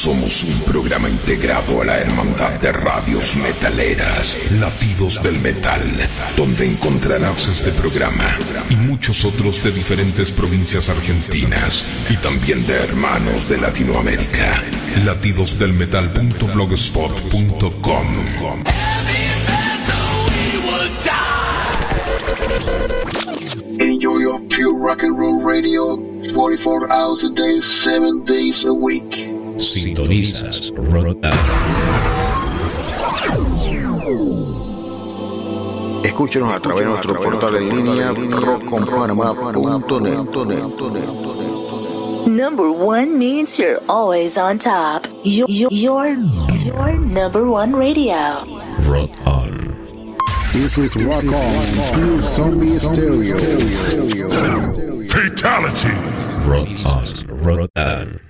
Somos un programa integrado a la Hermandad de Radios Metaleras, Latidos del Metal, donde encontrarás este programa y muchos otros de diferentes provincias argentinas y también de hermanos de Latinoamérica. Latidosdelmetal.blogspot.com Enjoy your pure rock and roll radio 44 hours a day, 7 days a week. Sintonizas Rotar. Escúchenos a través de nuestro portal en línea rockconpanamá.net. Number one means you're always on top. Your, your, your, your number one radio. Rot on. This is Rock On, Pure Zombie Stereo. Fatality! Rot on. Rot on.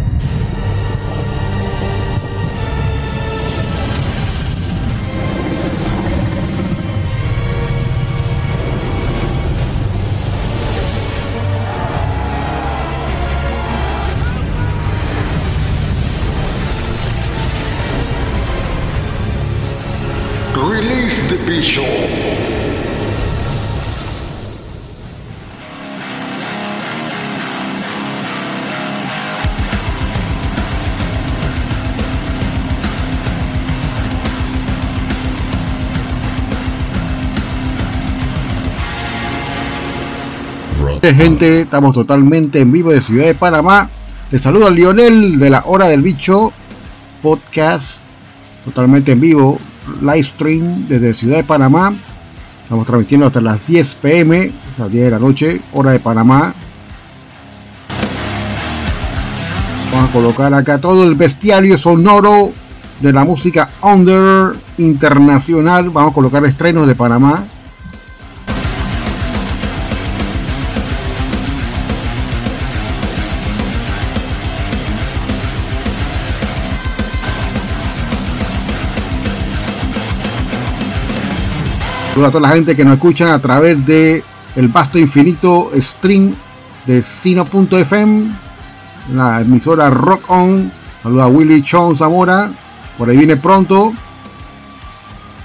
Release the Bishop. Gente, estamos totalmente en vivo de Ciudad de Panamá. Te saluda Lionel de la Hora del Bicho Podcast. Totalmente en vivo. Live stream desde Ciudad de Panamá. Estamos transmitiendo hasta las 10 pm, a las 10 de la noche, hora de Panamá. Vamos a colocar acá todo el bestiario sonoro de la música under internacional. Vamos a colocar estrenos de Panamá. Saludos a toda la gente que nos escucha a través de el vasto infinito stream de Sino.fm, la emisora Rock On. Saludos a Willy Chon Zamora. Por ahí viene pronto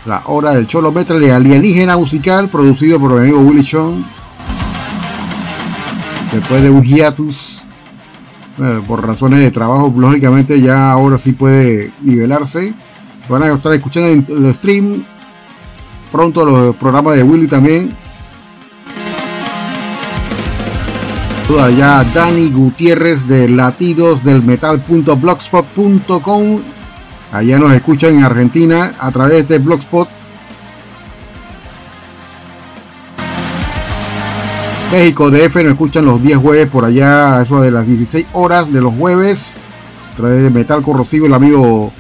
la hora del Cholo Metal de Alienígena Musical, producido por mi amigo Willy Chon. Después de un hiatus, eh, por razones de trabajo, lógicamente ya ahora sí puede nivelarse. Van a estar escuchando el stream pronto los programas de Willy también. Toda ya Dani Gutiérrez de latidos del metal.blogspot.com. Allá nos escuchan en Argentina a través de Blogspot. México DF nos escuchan los 10 jueves por allá, eso de las 16 horas de los jueves. A través de Metal Corrosivo, el amigo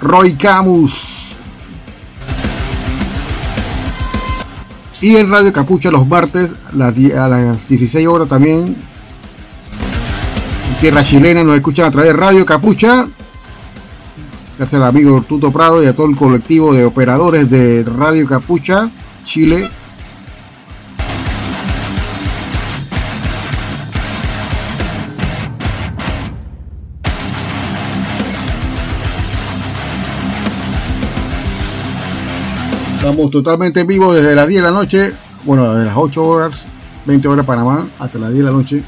Roy Camus. Y en Radio Capucha los martes a las 16 horas también. En tierra chilena nos escuchan a través de Radio Capucha. Gracias al amigo Tuto Prado y a todo el colectivo de operadores de Radio Capucha, Chile. Estamos totalmente en vivo desde las 10 de la noche, bueno, desde las 8 horas, 20 horas Panamá, hasta las 10 de la noche.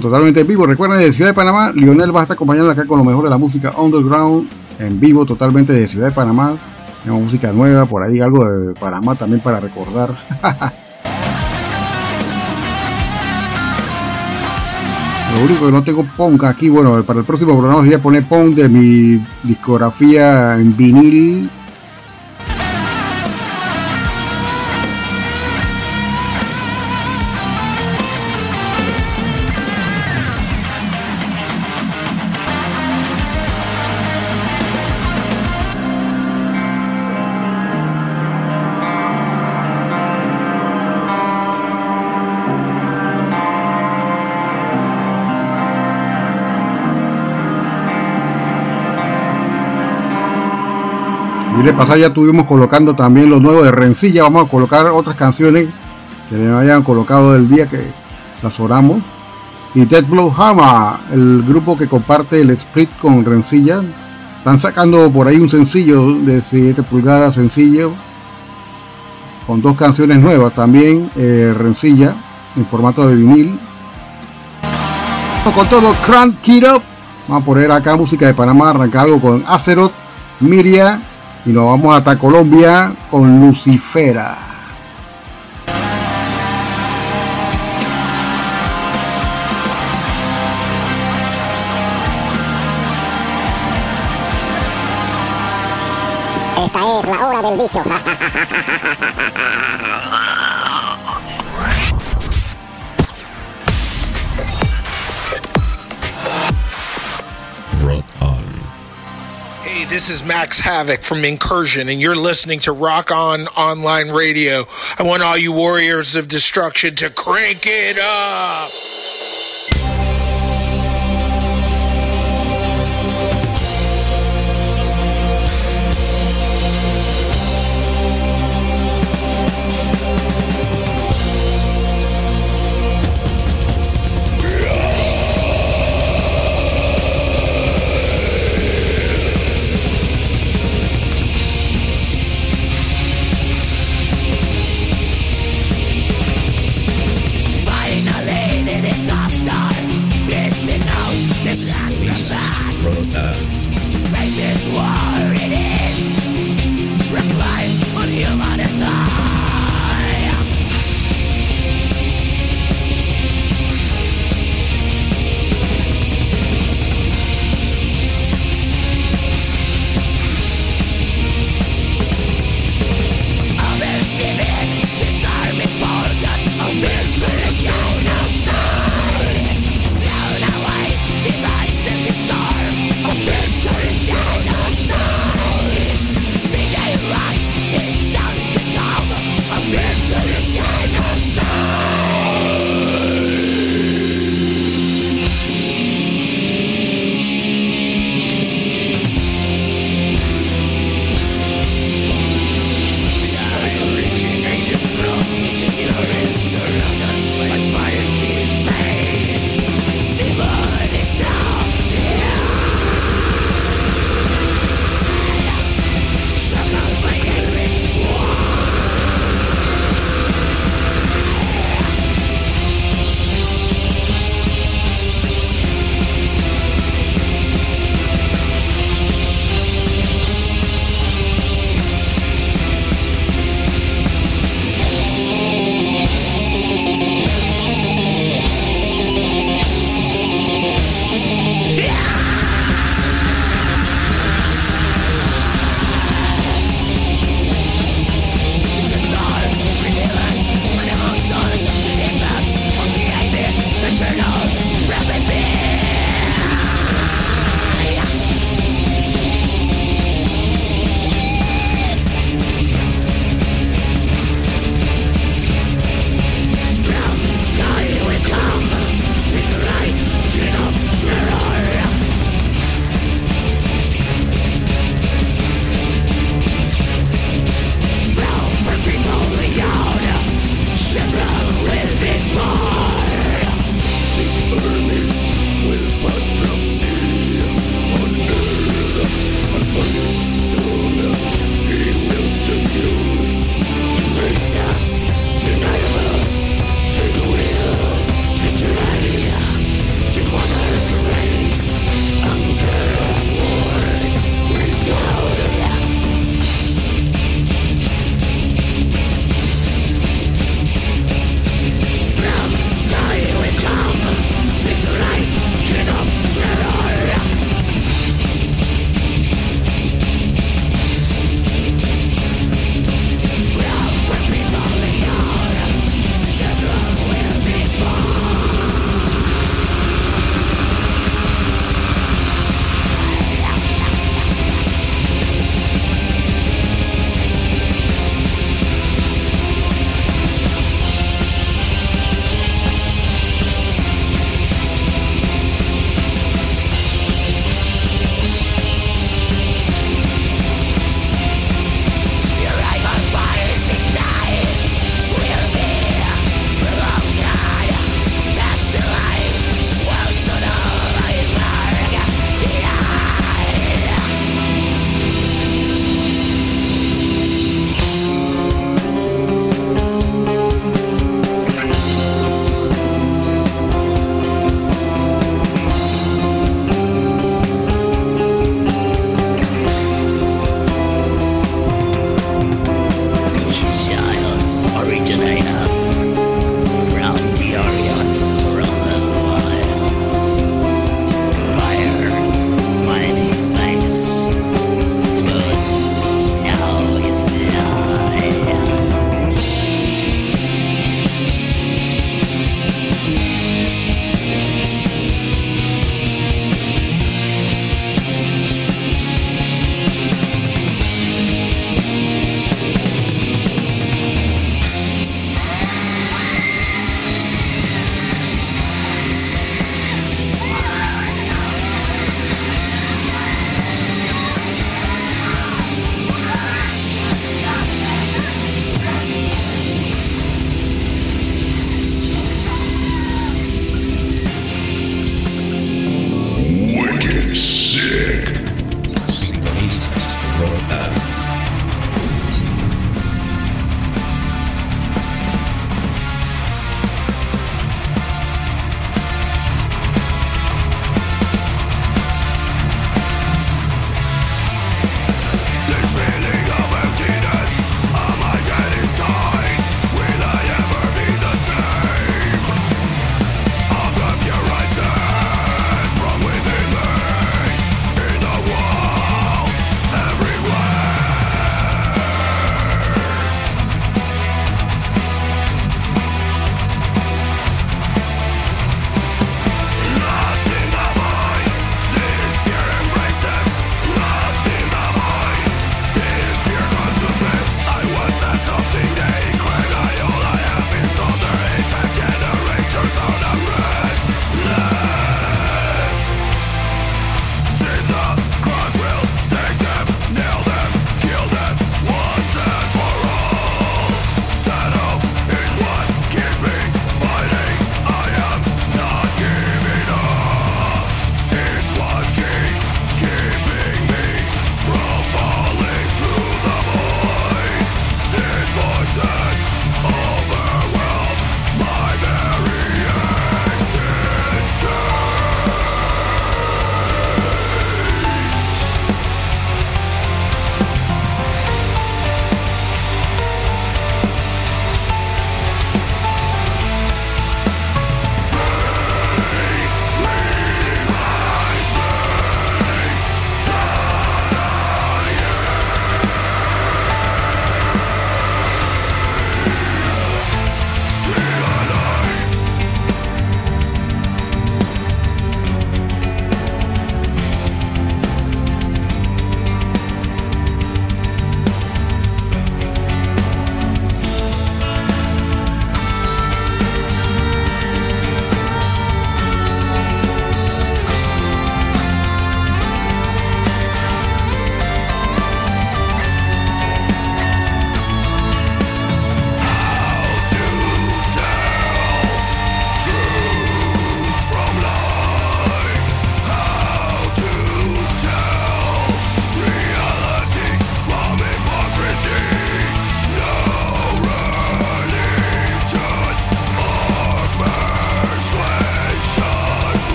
Totalmente en vivo. Recuerden, de Ciudad de Panamá, Lionel va a estar acompañando acá con lo mejor de la música underground, en vivo, totalmente de Ciudad de Panamá. Música nueva, por ahí algo de Panamá también para recordar. Lo único que no tengo Pong aquí, bueno, para el próximo programa voy a poner Pong de mi discografía en vinil le pasada ya estuvimos colocando también los nuevos de Rencilla. Vamos a colocar otras canciones que le hayan colocado del día que las oramos. Y Dead Blow Hammer, el grupo que comparte el split con Rencilla. Están sacando por ahí un sencillo de 7 pulgadas sencillo. Con dos canciones nuevas también. Eh, Rencilla en formato de vinil. Con todo, Crank It Up. Vamos a poner acá música de Panamá. Arrancar algo con Azeroth, Miria y nos vamos hasta Colombia con Lucifera. Esta es la hora del vicio. Hey, this is Max Havoc from Incursion, and you're listening to Rock On Online Radio. I want all you warriors of destruction to crank it up.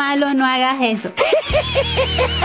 Malo, no hagas eso.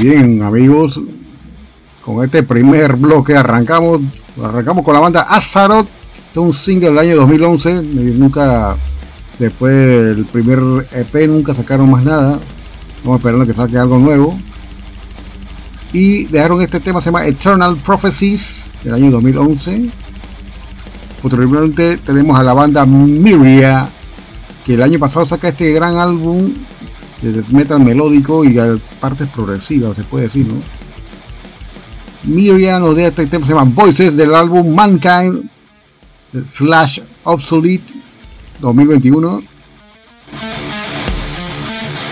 bien, amigos, con este primer bloque arrancamos, arrancamos con la banda Azaroth, este es un single del año 2011, eh, nunca, después del primer EP nunca sacaron más nada, estamos esperando que saque algo nuevo. Y dejaron este tema, se llama Eternal Prophecies, del año 2011. Posteriormente tenemos a la banda Miria, que el año pasado saca este gran álbum de metal melódico y a partes progresivas, se puede decir, ¿no? Miriam deja este tema, se llama Voices del álbum Mankind slash Obsolete 2021.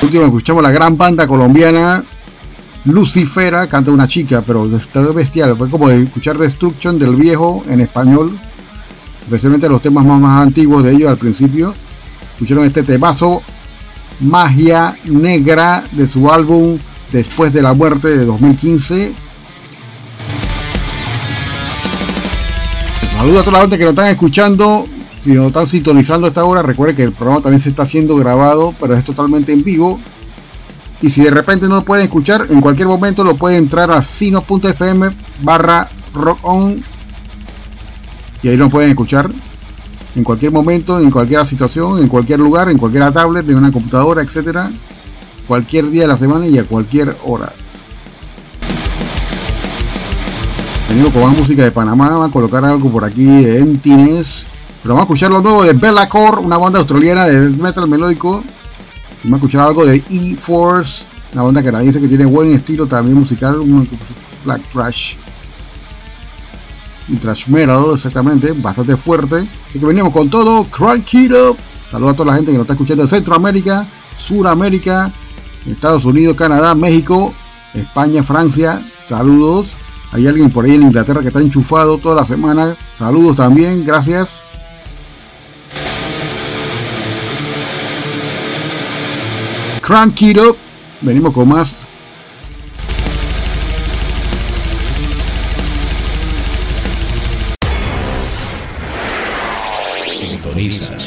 Por último escuchamos la gran banda colombiana Lucifera, canta una chica, pero está bestial, fue como escuchar Destruction del viejo en español, especialmente los temas más, más antiguos de ellos al principio. Escucharon este temazo Magia Negra de su álbum Después de la Muerte de 2015. Saludos a toda la gente que nos están escuchando. Si nos están sintonizando a esta hora, recuerden que el programa también se está haciendo grabado, pero es totalmente en vivo. Y si de repente no lo pueden escuchar, en cualquier momento lo pueden entrar a sino.fm barra rock on. Y ahí lo pueden escuchar en cualquier momento, en cualquier situación, en cualquier lugar, en cualquier tablet, en una computadora, etcétera, cualquier día de la semana y a cualquier hora. Venimos con más música de Panamá, vamos a colocar algo por aquí de Emptiness, pero vamos a escuchar lo nuevo de Bella Core, una banda australiana de metal melódico. Vamos a escuchar algo de E-Force, una banda canadiense que tiene buen estilo también musical, black trash y trash metal exactamente, bastante fuerte. Así que venimos con todo, crank it up. Saludos a toda la gente que nos está escuchando en Centroamérica, Suramérica, Estados Unidos, Canadá, México, España, Francia. Saludos. Hay alguien por ahí en Inglaterra que está enchufado toda la semana. Saludos también, gracias. Crank it up. Venimos con más Sintonizas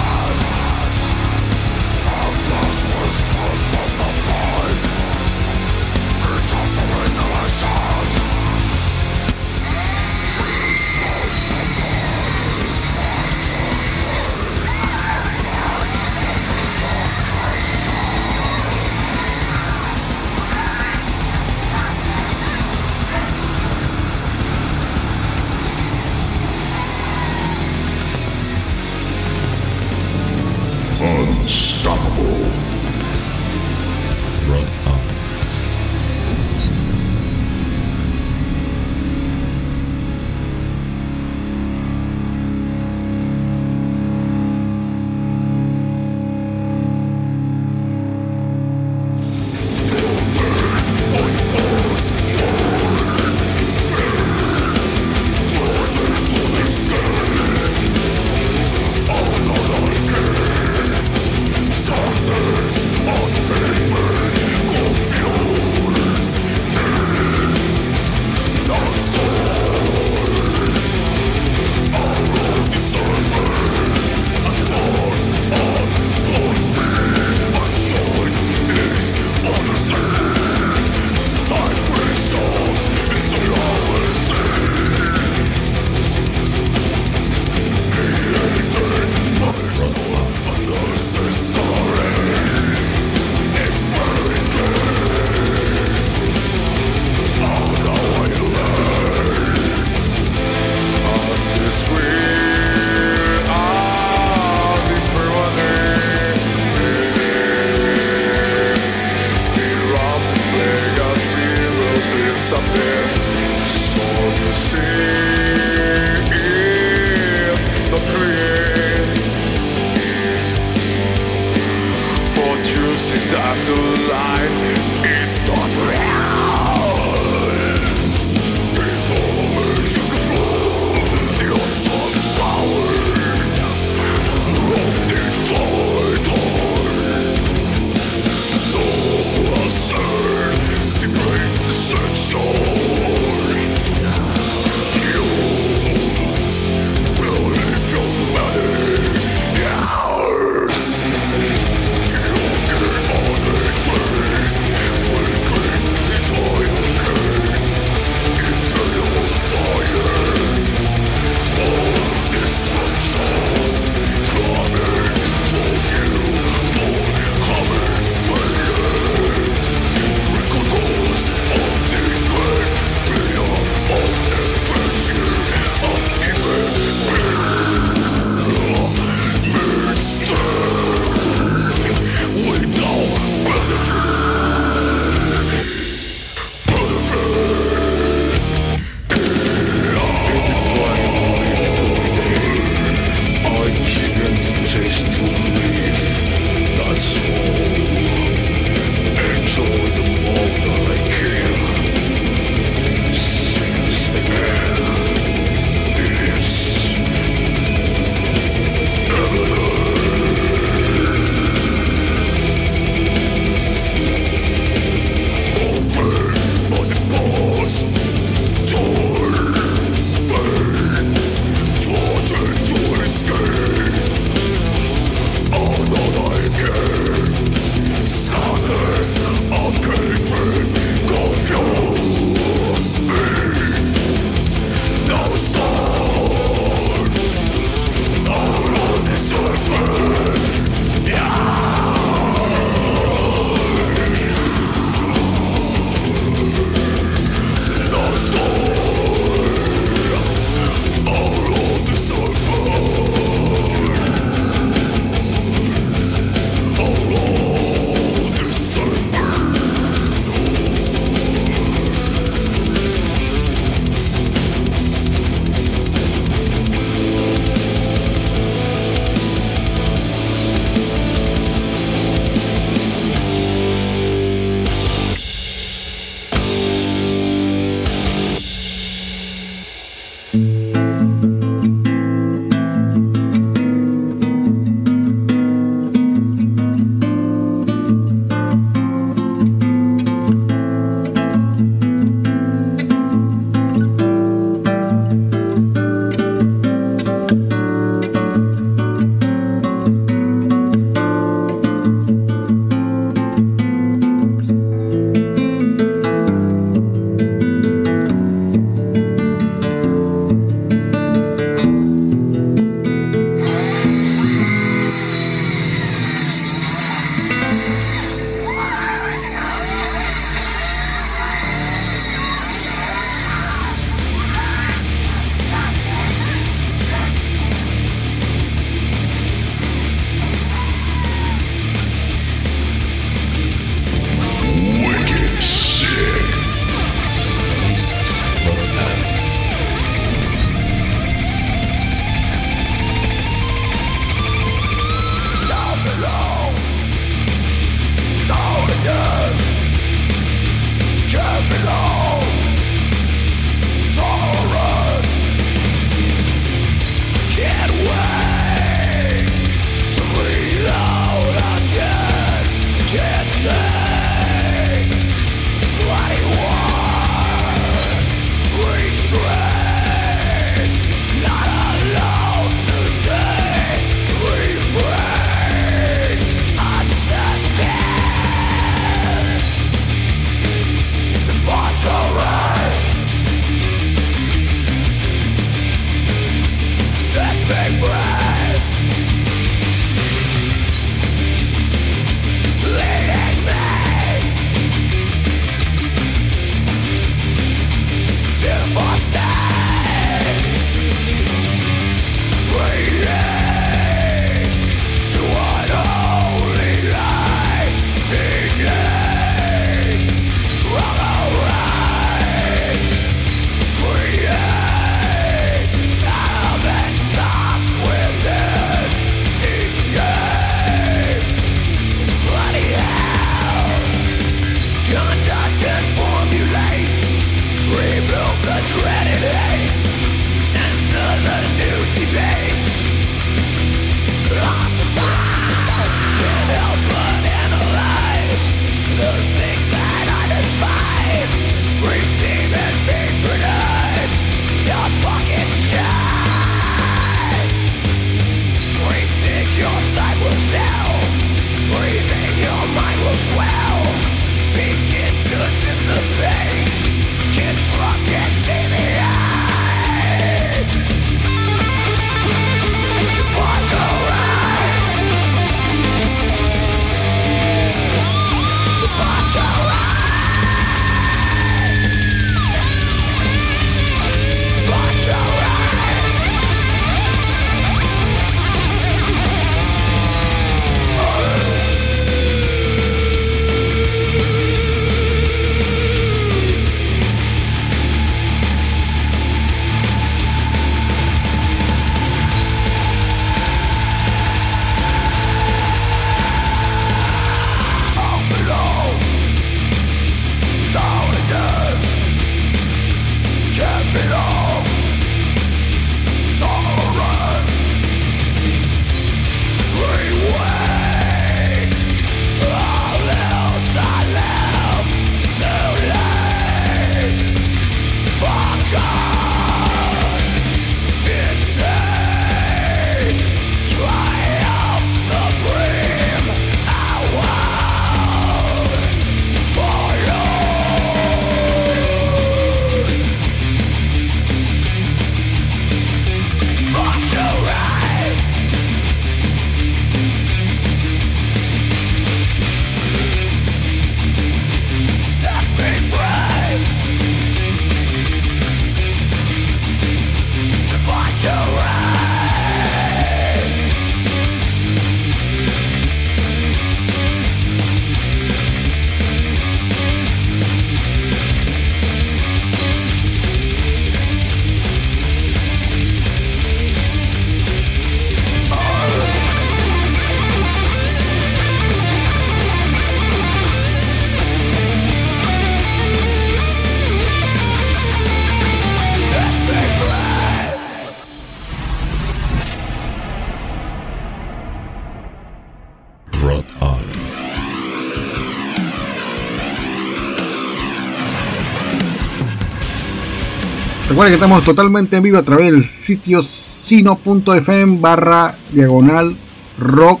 Recuerden que estamos totalmente en vivo a través del sitio sino.fm barra diagonal rock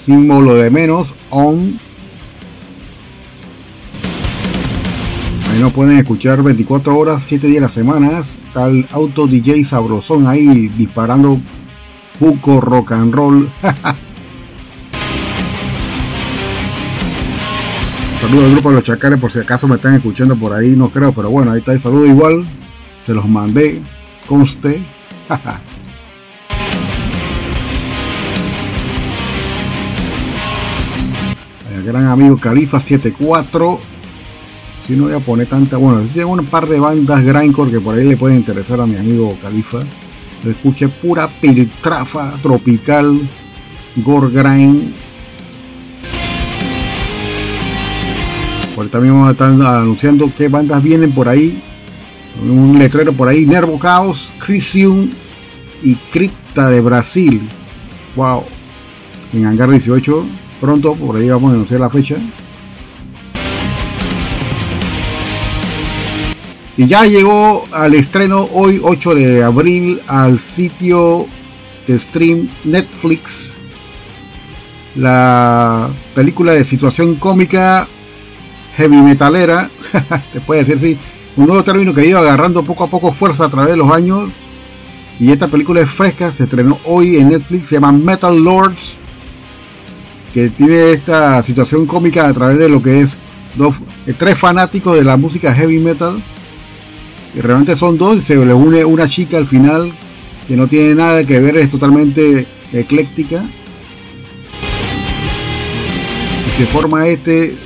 símbolo de menos on. Ahí nos pueden escuchar 24 horas 7 días a la semana. El auto DJ sabrosón ahí disparando buco rock and roll. Saludos al grupo de los chacales por si acaso me están escuchando por ahí, no creo, pero bueno, ahí está el saludo igual. Se los mandé, conste. el gran amigo Califa 74. Si no voy a poner tanta, bueno, si un par de bandas grindcore que por ahí le pueden interesar a mi amigo Califa. Le escuche pura piltrafa tropical, gore grind, Por también vamos a estar anunciando qué bandas vienen por ahí. Un letrero por ahí, Nervo Chaos, Crisium y Cripta de Brasil. Wow. En Hangar 18. Pronto, por ahí vamos a anunciar la fecha. Y ya llegó al estreno hoy 8 de abril al sitio de stream Netflix la película de situación cómica heavy metalera, te puede decir sí, un nuevo término que ha ido agarrando poco a poco fuerza a través de los años. Y esta película es fresca, se estrenó hoy en Netflix, se llama Metal Lords, que tiene esta situación cómica a través de lo que es dos, eh, tres fanáticos de la música heavy metal. Y realmente son dos, y se le une una chica al final que no tiene nada que ver, es totalmente ecléctica. Y se forma este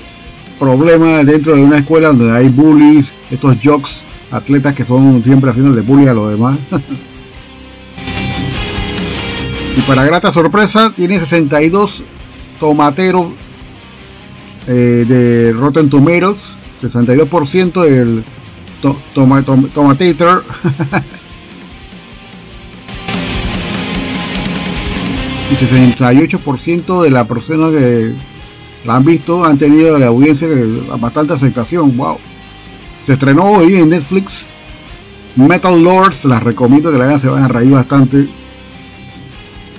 problema dentro de una escuela donde hay bullies, estos jocks, atletas que son siempre haciendo de bully a los demás. y para grata sorpresa, tiene 62 tomateros eh, de Rotten Tomatoes, 62% del to tomatator. y 68% de la persona que la han visto, han tenido la audiencia bastante aceptación. Wow. Se estrenó hoy en Netflix. Metal Lords, las recomiendo que la vean, se van a reír bastante.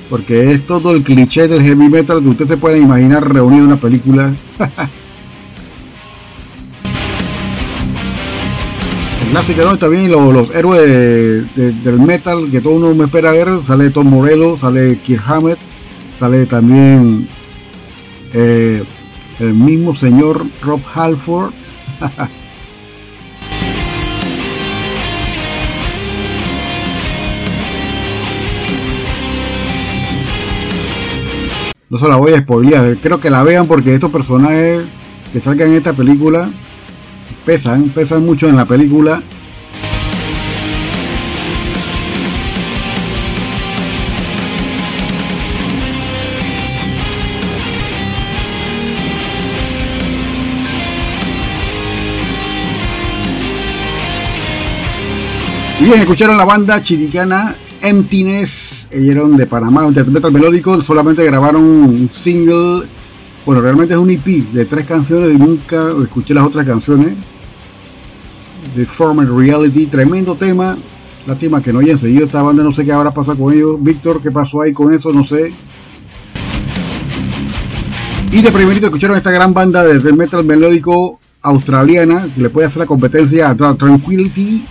Porque es todo el cliché del heavy metal que usted se puede imaginar reunido en una película. el clásico, ¿no? Bien los, los héroes del metal que todo uno me espera ver. Sale Tom Morello, sale Kirk sale también eh, el mismo señor Rob Halford. no se la voy a spoilear, creo que la vean porque estos personajes que salgan en esta película pesan, pesan mucho en la película Bien, escucharon la banda chiricana Emptiness, eran de Panamá, un metal melódico, solamente grabaron un single, bueno, realmente es un EP de tres canciones y nunca escuché las otras canciones. The Former Reality, tremendo tema, lástima que no hayan seguido esta banda, no sé qué habrá pasado con ellos. Víctor, ¿qué pasó ahí con eso? No sé. Y de primerito escucharon esta gran banda de metal melódico australiana que le puede hacer la competencia a Tranquility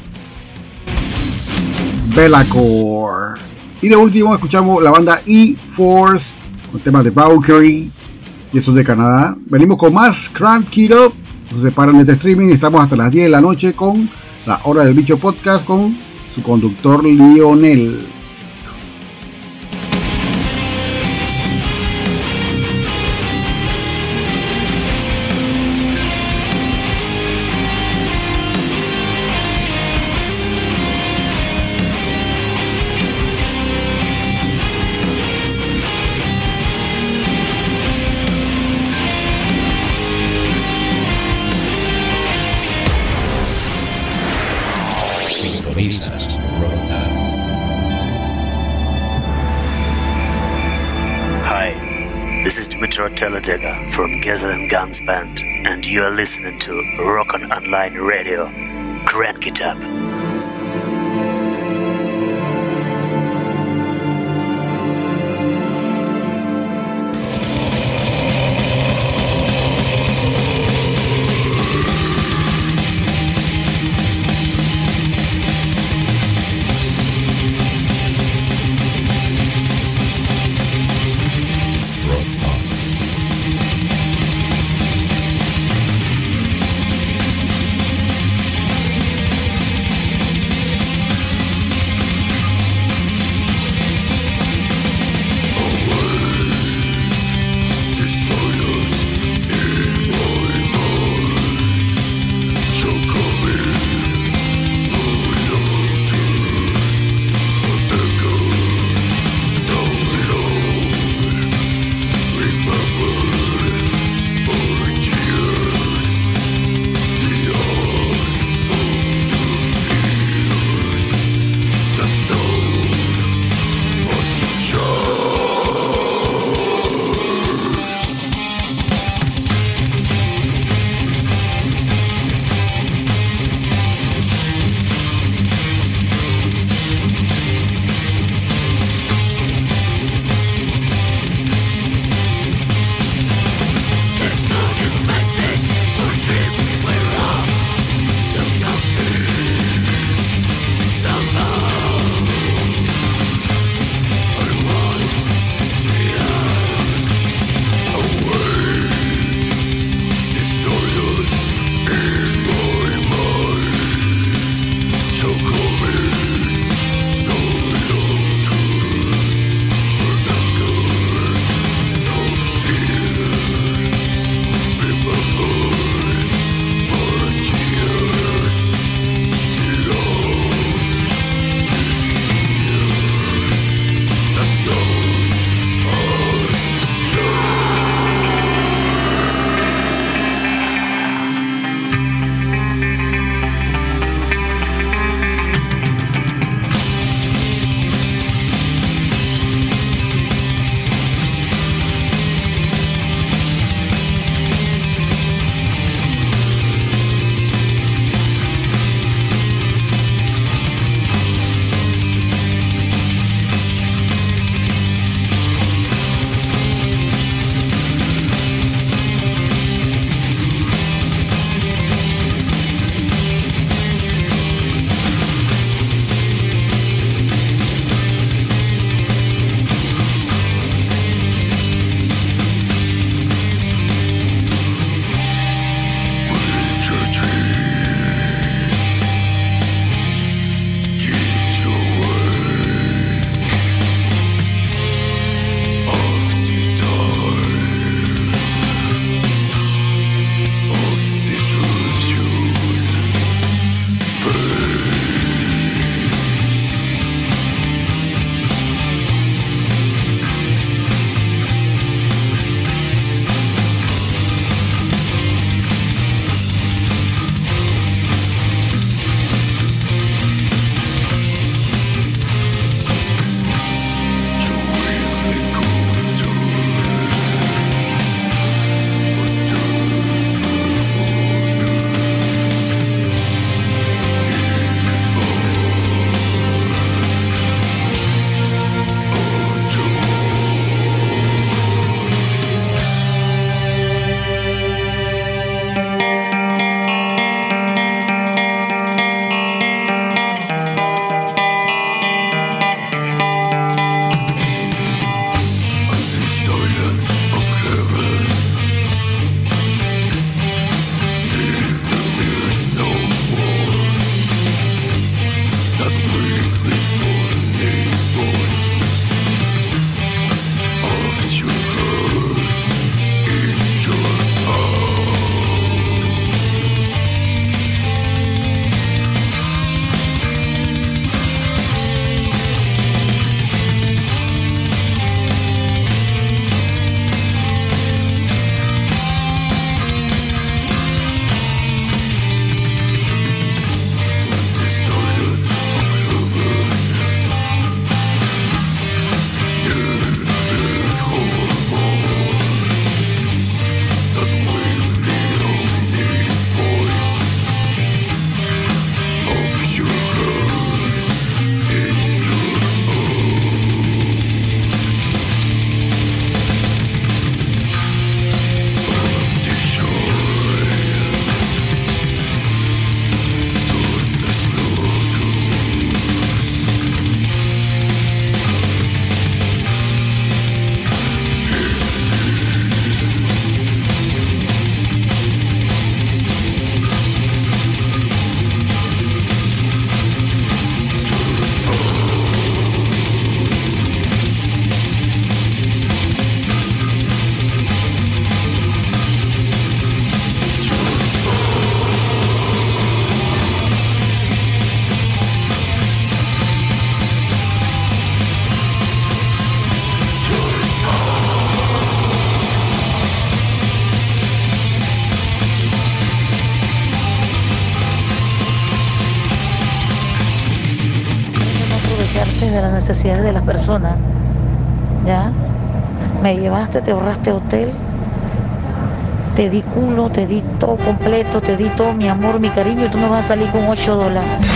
Bellacore. Y de último escuchamos la banda E-Force con temas de Valkyrie y eso de Canadá. Venimos con más Crank It Up. Se separan este streaming estamos hasta las 10 de la noche con la Hora del Bicho Podcast con su conductor Lionel. And Guns Band, and you are listening to Rock on Online Radio. Crank it up. ¿Ya? Me llevaste, te ahorraste hotel, te di culo, te di todo completo, te di todo mi amor, mi cariño y tú me vas a salir con 8 dólares.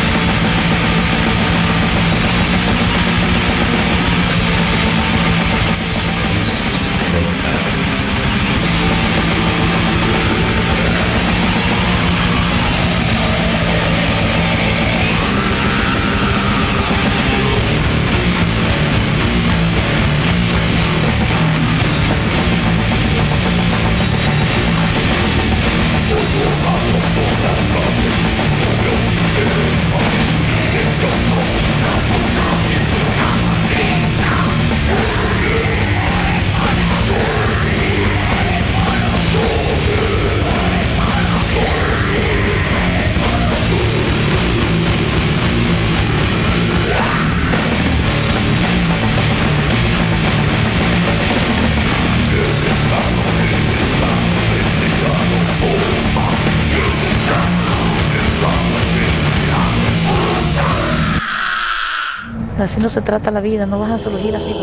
No se trata la vida, no vas a surgir así.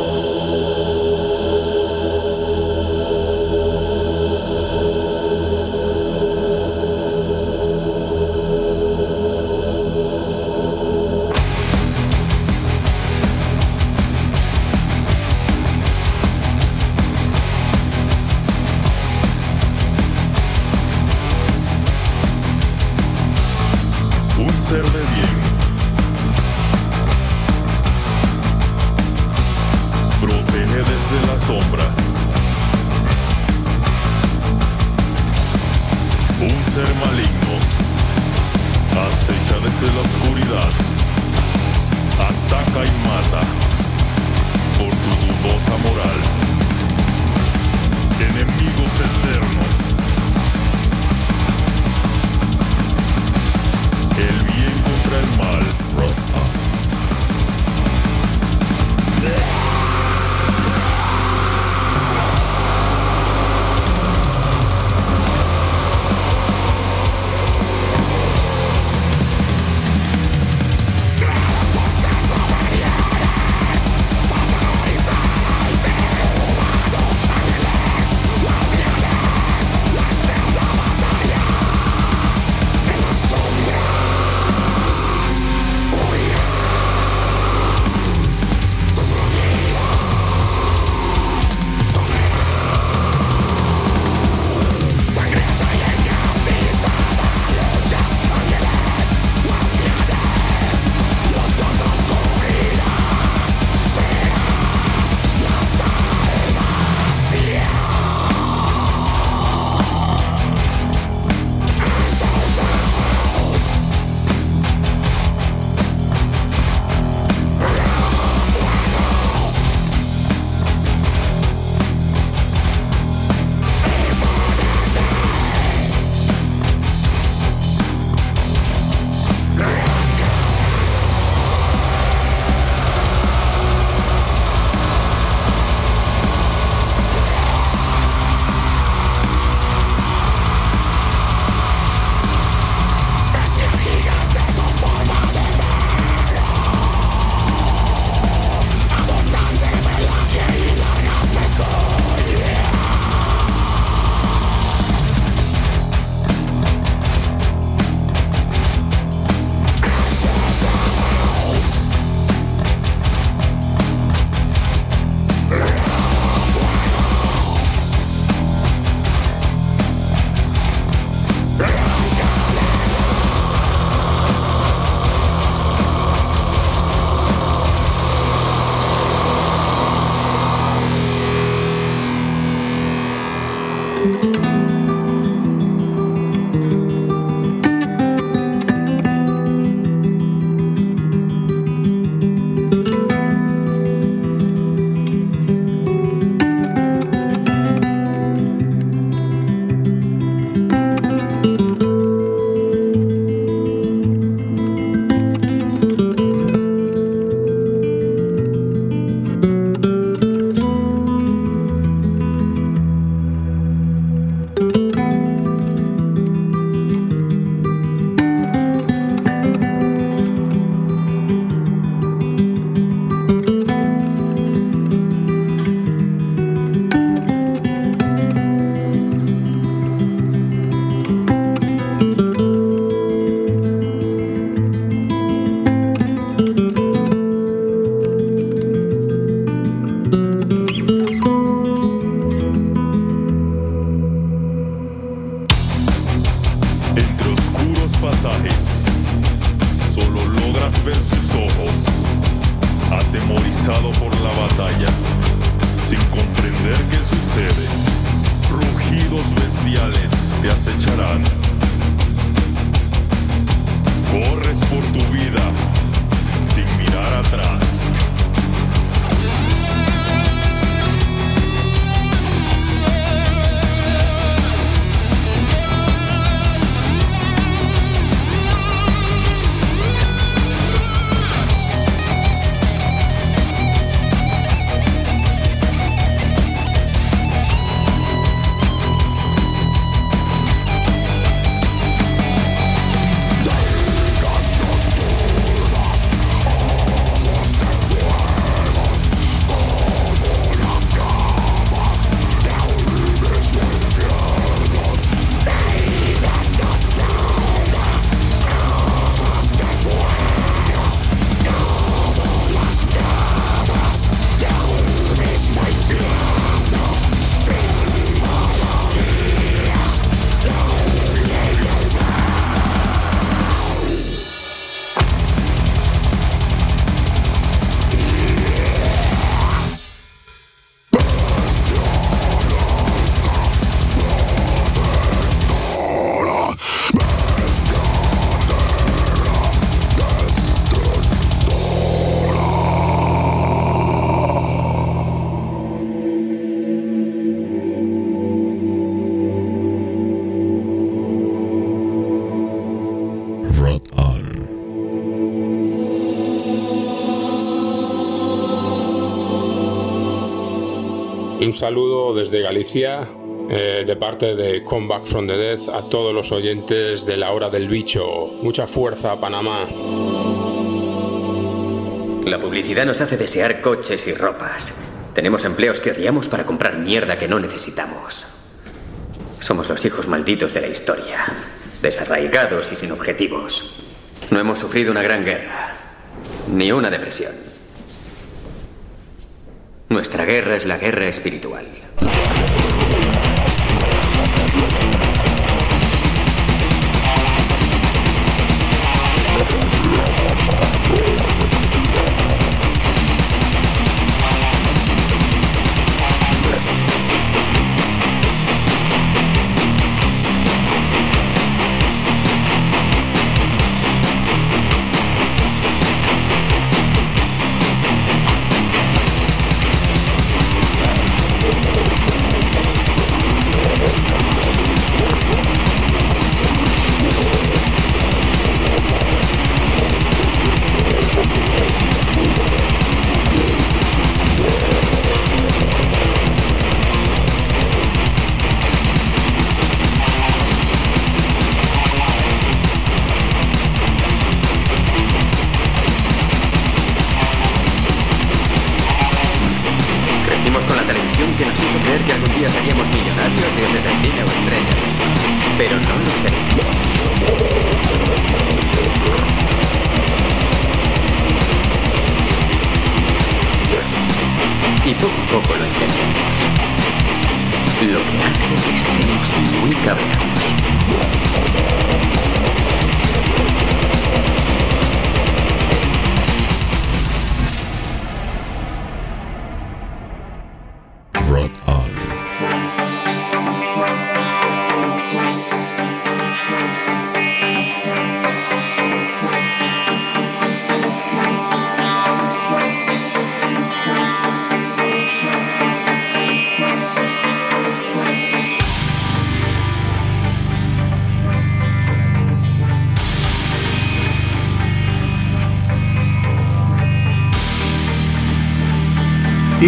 Un saludo desde Galicia, eh, de parte de Comeback from the Death, a todos los oyentes de la hora del bicho. Mucha fuerza, Panamá. La publicidad nos hace desear coches y ropas. Tenemos empleos que odiamos para comprar mierda que no necesitamos. Somos los hijos malditos de la historia, desarraigados y sin objetivos. No hemos sufrido una gran guerra, ni una depresión. Nuestra guerra es la guerra espiritual.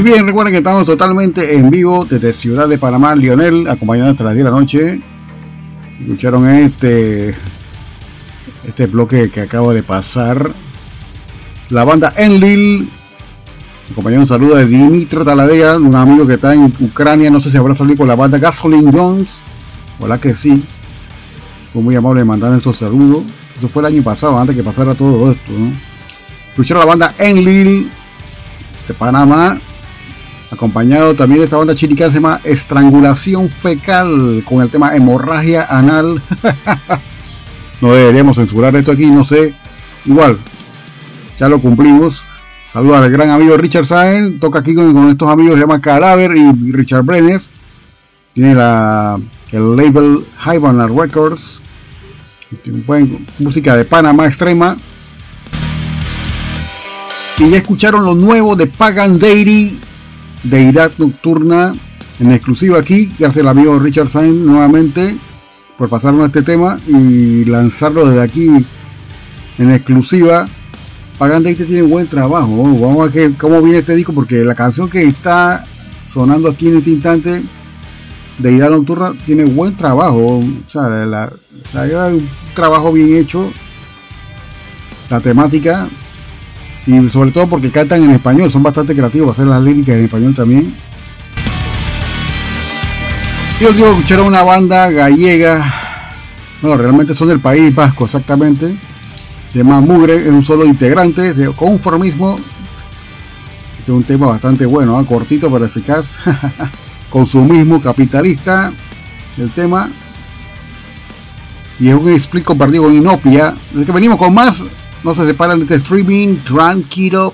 Bien, recuerden que estamos totalmente en vivo desde Ciudad de Panamá, Lionel, acompañando hasta las 10 de la noche. Escucharon este este bloque que acaba de pasar. La banda Enlil, acompañando un saludo de Dimitro Taladea, un amigo que está en Ucrania, no sé si habrá salido con la banda Gasoline Jones. Hola que sí. Fue muy amable de mandar estos saludos. Eso fue el año pasado, antes que pasara todo esto. ¿no? Escucharon la banda Enlil de Panamá, acompañado también de esta banda chilena se llama Estrangulación Fecal con el tema hemorragia anal. no deberíamos censurar esto aquí, no sé. Igual, ya lo cumplimos. Saludos al gran amigo Richard Saen, toca aquí con, estos amigos, se llama Cadáver y Richard Brenes. Tiene la, el label Hibana Records. Buen- música de Panamá extrema. Y ya escucharon lo nuevo de Pagan Deity, Deidad Nocturna, en exclusiva aquí. Gracias al amigo Richard Sainz nuevamente por pasarnos este tema y lanzarlo desde aquí en exclusiva. Pagan Deity tiene buen trabajo. Vamos a ver cómo viene este disco porque la canción que está sonando aquí en este instante, Deidad Nocturna, tiene buen trabajo. O sea, un trabajo bien hecho. La temática y sobre todo porque cantan en español, son bastante creativos para hacer las líricas en español también. Yo digo, escucharon una banda gallega, bueno, realmente son del País Vasco exactamente, se llama Mugre, es un solo integrante de conformismo, este es un tema bastante bueno, ¿ah? cortito pero eficaz, consumismo capitalista, el tema, y es un split compartido con Inopia, desde que venimos con más, no se separan de este streaming, tranquilo.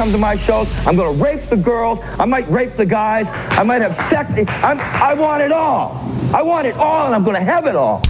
Come to my shows. I'm going to rape the girls. I might rape the guys. I might have sex. I'm, I want it all. I want it all, and I'm going to have it all.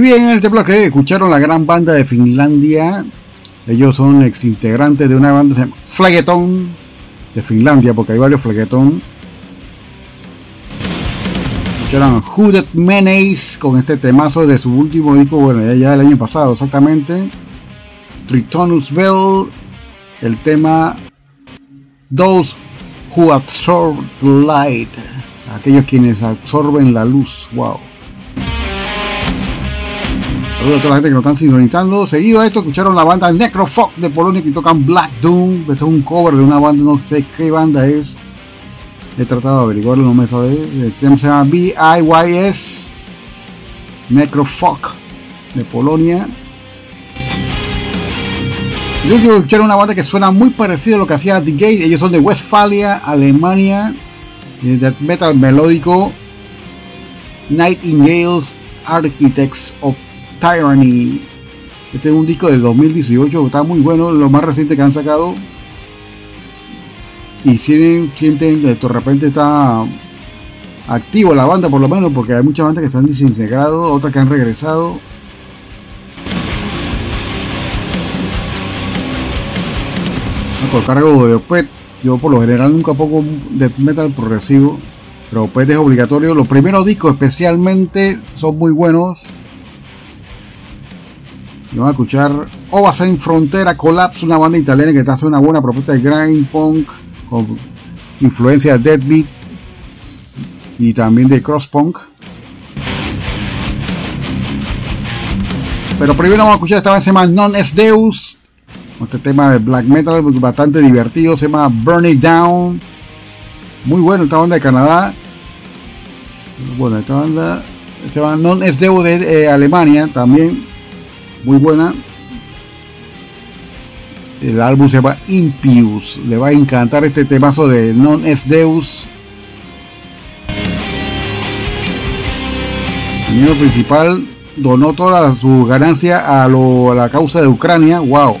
Y bien, en este bloque escucharon la gran banda de Finlandia. Ellos son ex integrantes de una banda que se llama Flageton de Finlandia, porque hay varios Flageton. Escucharon Hooded Menace con este temazo de su último disco, bueno, ya, ya el año pasado exactamente. Tritonus Bell, el tema Those Who Absorb the Light, aquellos quienes absorben la luz, wow. Saludos a toda la gente que nos están sintonizando. Seguido a esto, escucharon la banda Necrofolk de Polonia que tocan Black Doom. Esto es un cover de una banda, no sé qué banda es. He tratado de averiguarlo, no me sabe. El tema se llama BIYS Necrofolk de Polonia. Yo quiero escuchar una banda que suena muy parecido a lo que hacía The Gate. Ellos son de Westfalia, Alemania. De death metal melódico. Nightingales Architects of Tyranny. Este es un disco del 2018, está muy bueno, lo más reciente que han sacado. Y sienten, sienten que de repente está activo la banda por lo menos, porque hay muchas bandas que se han desintegrado, otras que han regresado. Por cargo de Opet, yo por lo general nunca pongo death metal progresivo, pero Opet es obligatorio. Los primeros discos especialmente son muy buenos. Y vamos a escuchar Ovas en Frontera Collapse, una banda italiana que te hace una buena propuesta de grind punk con influencia de deadbeat y también de cross punk. Pero primero vamos a escuchar esta vez se llama Non Es Deus, este tema de black metal bastante divertido, se llama Burn It Down. Muy bueno esta banda de Canadá. Bueno, esta banda se llama Non Es Deus de eh, Alemania también muy buena. El álbum se llama Impius. Le va a encantar este temazo de Non Es Deus. El principal donó toda su ganancia a la causa de Ucrania. ¡Wow!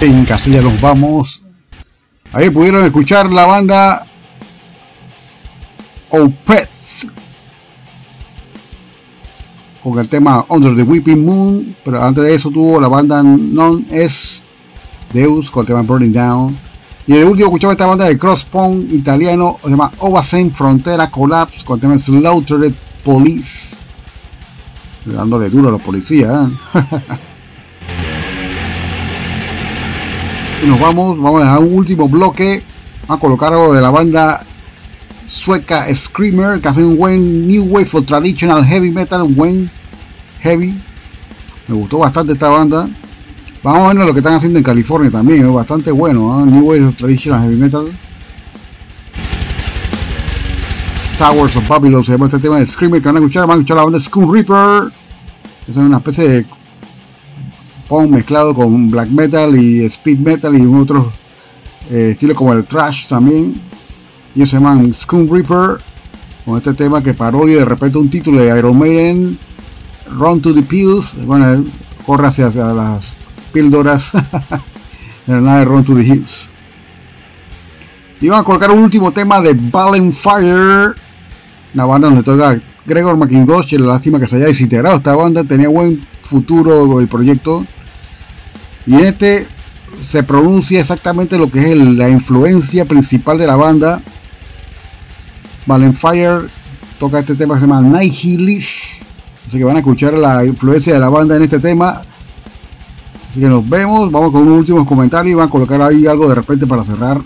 En casilla nos vamos. Ahí pudieron escuchar la banda Opeth con el tema Under the Weeping Moon. Pero antes de eso tuvo la banda Non Es Deus con el tema Burning Down. Y el último escuchaba esta banda de crosspunk italiano se llama Ovasen Frontera Collapse con el tema Slaughtered Police. Dándole duro a los policías. ¿eh? nos vamos, vamos a dejar un último bloque. Vamos a colocar algo de la banda sueca Screamer, que hace un buen New Wave for Traditional Heavy Metal, un buen heavy. Me gustó bastante esta banda. Vamos a ver lo que están haciendo en California también, es bastante bueno. ¿eh? New Wave for Traditional Heavy Metal. Towers of Babylon se llama este tema de Screamer que van a escuchar. Van a escuchar la banda School Reaper. Es una especie de punk mezclado con black metal y speed metal y otros eh, estilos como el trash también. Y se llaman Skunk Reaper con este tema que parodia de repente un título de Iron Maiden, Run to the Pills. Bueno, corre hacia, las píldoras. Pero nada de Run to the Hills. Y van a colocar un último tema de Valen Fire, la banda donde toca Gregor McIntosh. Lástima que se haya desintegrado esta banda, tenía buen futuro el proyecto. Y en este se pronuncia exactamente lo que es la influencia principal de la banda. Valenfire toca este tema que se llama Nihilist. Así que van a escuchar la influencia de la banda en este tema. Así que nos vemos. Vamos con unos últimos comentarios y van a colocar ahí algo de repente para cerrar.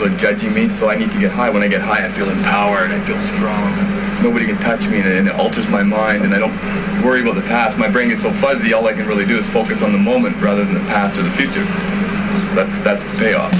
People are judging me, so I need to get high. When I get high, I feel empowered, I feel strong. Nobody can touch me, and it, alters my mind, and I don't worry about the past. My brain gets so fuzzy, all I can really do is focus on the moment rather than the past or the future. That's, that's the payoff.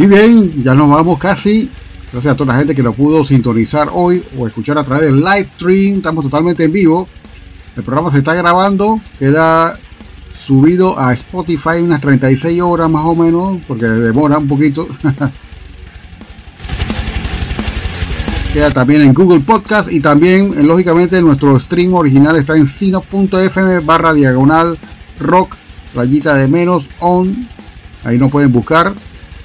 Y bien, ya nos vamos casi. Gracias a toda la gente que lo pudo sintonizar hoy o escuchar a través del live stream. Estamos totalmente en vivo. El programa se está grabando. Queda subido a Spotify unas 36 horas más o menos, porque demora un poquito. Queda también en Google Podcast y también, eh, lógicamente, nuestro stream original está en sino.fm barra diagonal rock rayita de menos on. Ahí nos pueden buscar.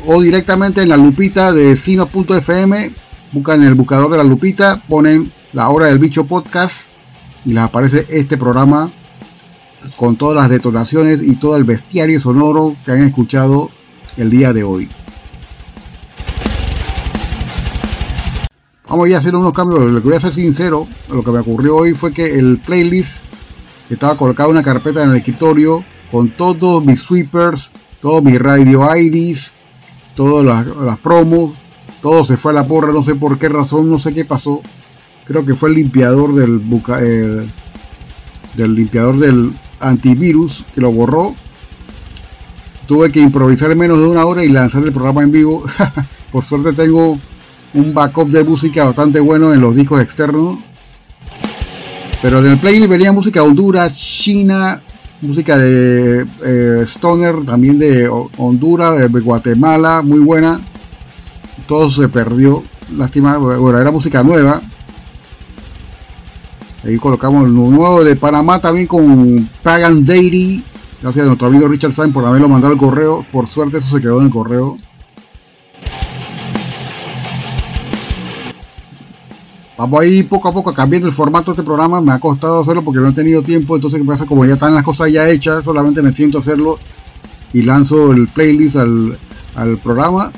O directamente en la lupita de sino.fm. Buscan en el buscador de la lupita, ponen la hora del bicho podcast y les aparece este programa con todas las detonaciones y todo el bestiario sonoro que han escuchado el día de hoy. Vamos a hacer unos cambios. Lo que voy a ser sincero, lo que me ocurrió hoy fue que el playlist estaba colocado en una carpeta en el escritorio con todos mis sweepers, todos mis radio IDs, todas las, las promos, todo se fue a la porra, no sé por qué razón, no sé qué pasó. Creo que fue el limpiador del buca- eh, del limpiador del antivirus que lo borró. Tuve que improvisar en menos de una hora y lanzar el programa en vivo. por suerte tengo un backup de música bastante bueno en los discos externos. Pero en el playlist venía música Honduras, China, música de eh, Stoner, también de Ho- Honduras, de Guatemala, muy buena. Todo se perdió, lástima, bueno, era música nueva. Ahí colocamos lo nuevo de Panamá también con Pagan Dairy. Gracias a nuestro amigo Richard Sain por haberlo mandado al correo. Por suerte eso se quedó en el correo. Vamos a ir poco a poco cambiando el formato de este programa. Me ha costado hacerlo porque no he tenido tiempo. Entonces. Como ya están las cosas ya hechas, solamente me siento a hacerlo y lanzo el playlist al, al programa.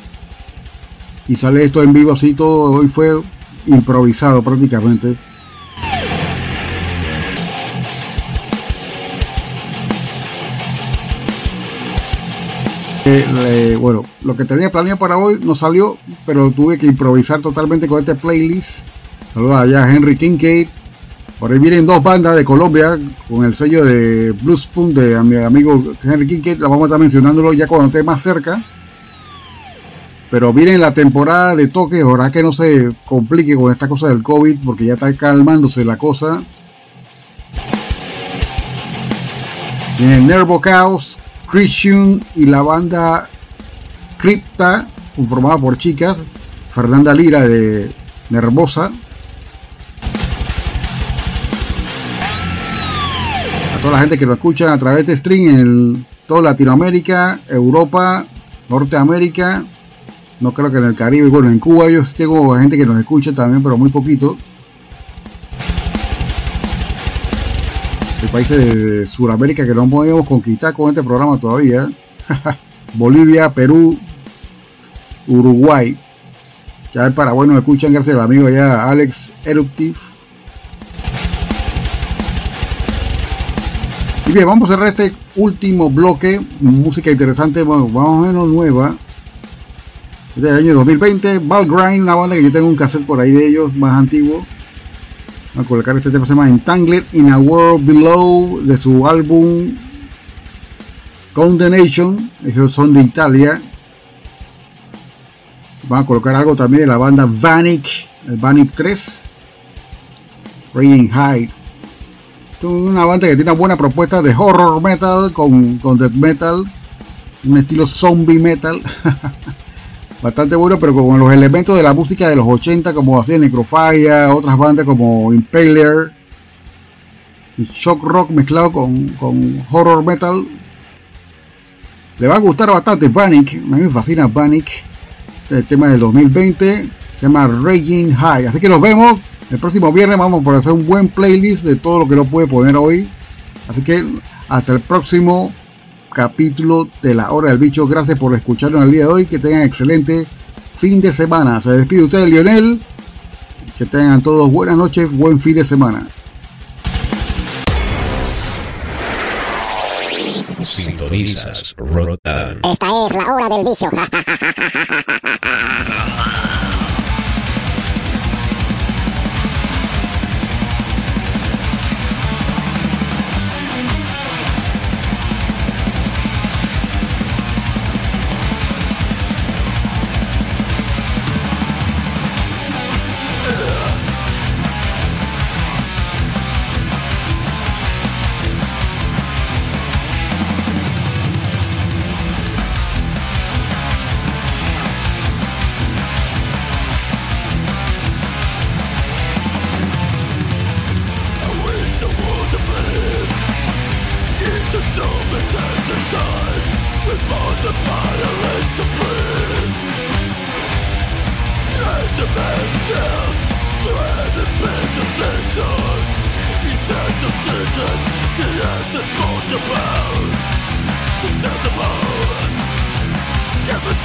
Y sale esto en vivo así todo. Hoy fue improvisado prácticamente. Eh, bueno, lo que tenía planeado para hoy no salió, pero tuve que improvisar totalmente con este playlist Saludos allá Henry Kincaid. Por ahí vienen dos bandas de Colombia con el sello de Blue Spoon de mi amigo Henry Kincaid. La vamos a estar mencionándolo ya cuando esté más cerca. Pero viene la temporada de toques, ojalá que no se complique con esta cosa del COVID, porque ya está calmándose la cosa. Viene Nervo Chaos, Christian y la banda Crypta, conformada por chicas, Fernanda Lira de Nervosa. Toda la gente que lo escucha a través de stream en el- toda Latinoamérica, Europa, Norteamérica, no creo que en el Caribe, bueno, en Cuba yo tengo gente que nos escucha también, pero muy poquito. De países de Sudamérica que no podemos conquistar con este programa todavía. Bolivia, Perú, Uruguay. Ya en Paraguay nos escuchan gracias al amigo allá Alex Eruptive. Y bien, vamos a cerrar este último bloque. Música interesante, más o menos nueva. Es del año 2020. Valgrind, una banda que yo tengo un cassette por ahí de ellos, más antiguo. Voy a colocar este tema, se llama Entangled in a World Below, de su álbum Condemnation. Ellos son de Italia. Van a colocar algo también de la banda Vanic, el Vanic 3. Raging High. Una banda que tiene una buena propuesta de horror metal con, con death metal. Un estilo zombie metal. Bastante bueno, pero con los elementos de la música de los 80, como hacía Necrofagia, otras bandas como Impaler, shock rock mezclado con, con horror metal. Le va a gustar bastante Panic, a mí me fascina Panic. Este es el tema del 2020, se llama Raging High. Así que nos vemos el próximo viernes. Vamos por hacer un buen playlist de todo lo que no puede poner hoy. Así que hasta el próximo capítulo de la hora del bicho. Gracias por escucharnos el día de hoy. Que tengan excelente fin de semana. Se despide usted, Lionel. Que tengan todos buenas noches, buen fin de semana. Sintonizas Rotan. Esta es la hora del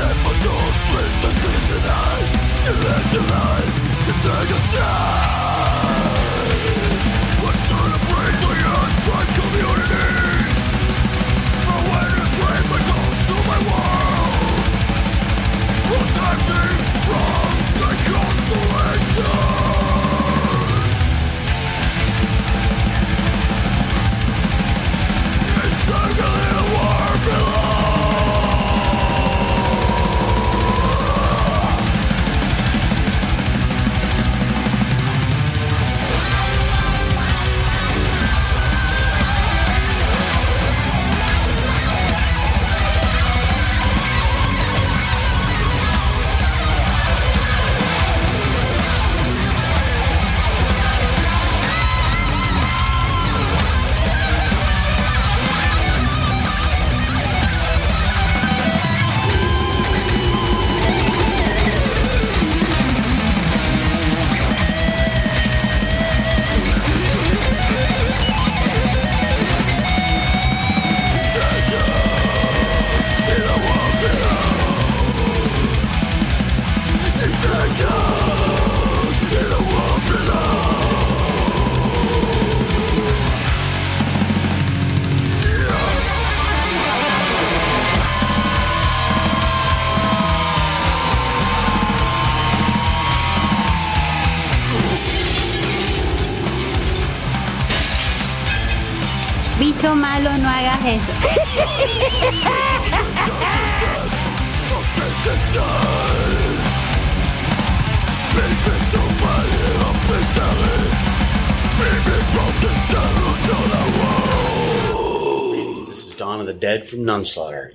Tempo nos wisdom in the night lights to take us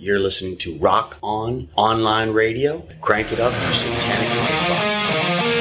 You're listening to Rock On Online Radio. Crank it up Satanic Rock.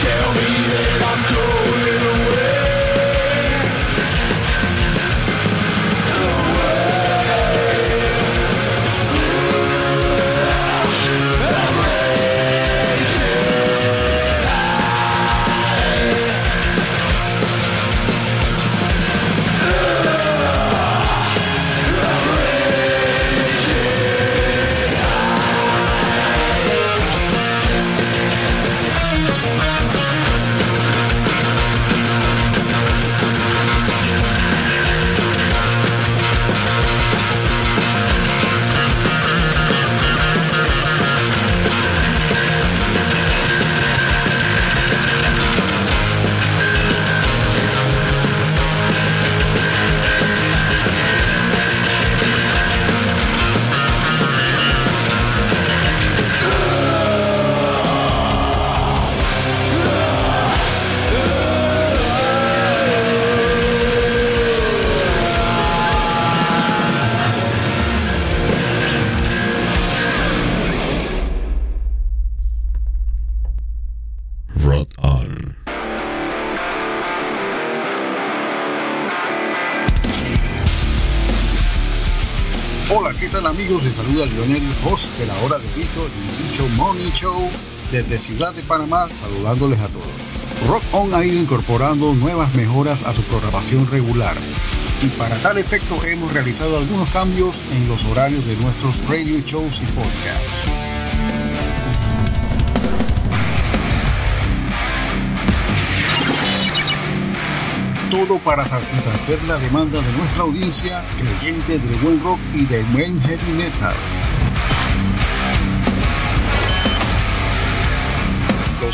Tell me desde Ciudad de Panamá, saludándoles a todos. Rock On ha ido incorporando nuevas mejoras a su programación regular. Y para tal efecto hemos realizado algunos cambios en los horarios de nuestros radio shows y podcasts. todo para satisfacer la demanda de nuestra audiencia creyente del buen rock y del buen heavy metal.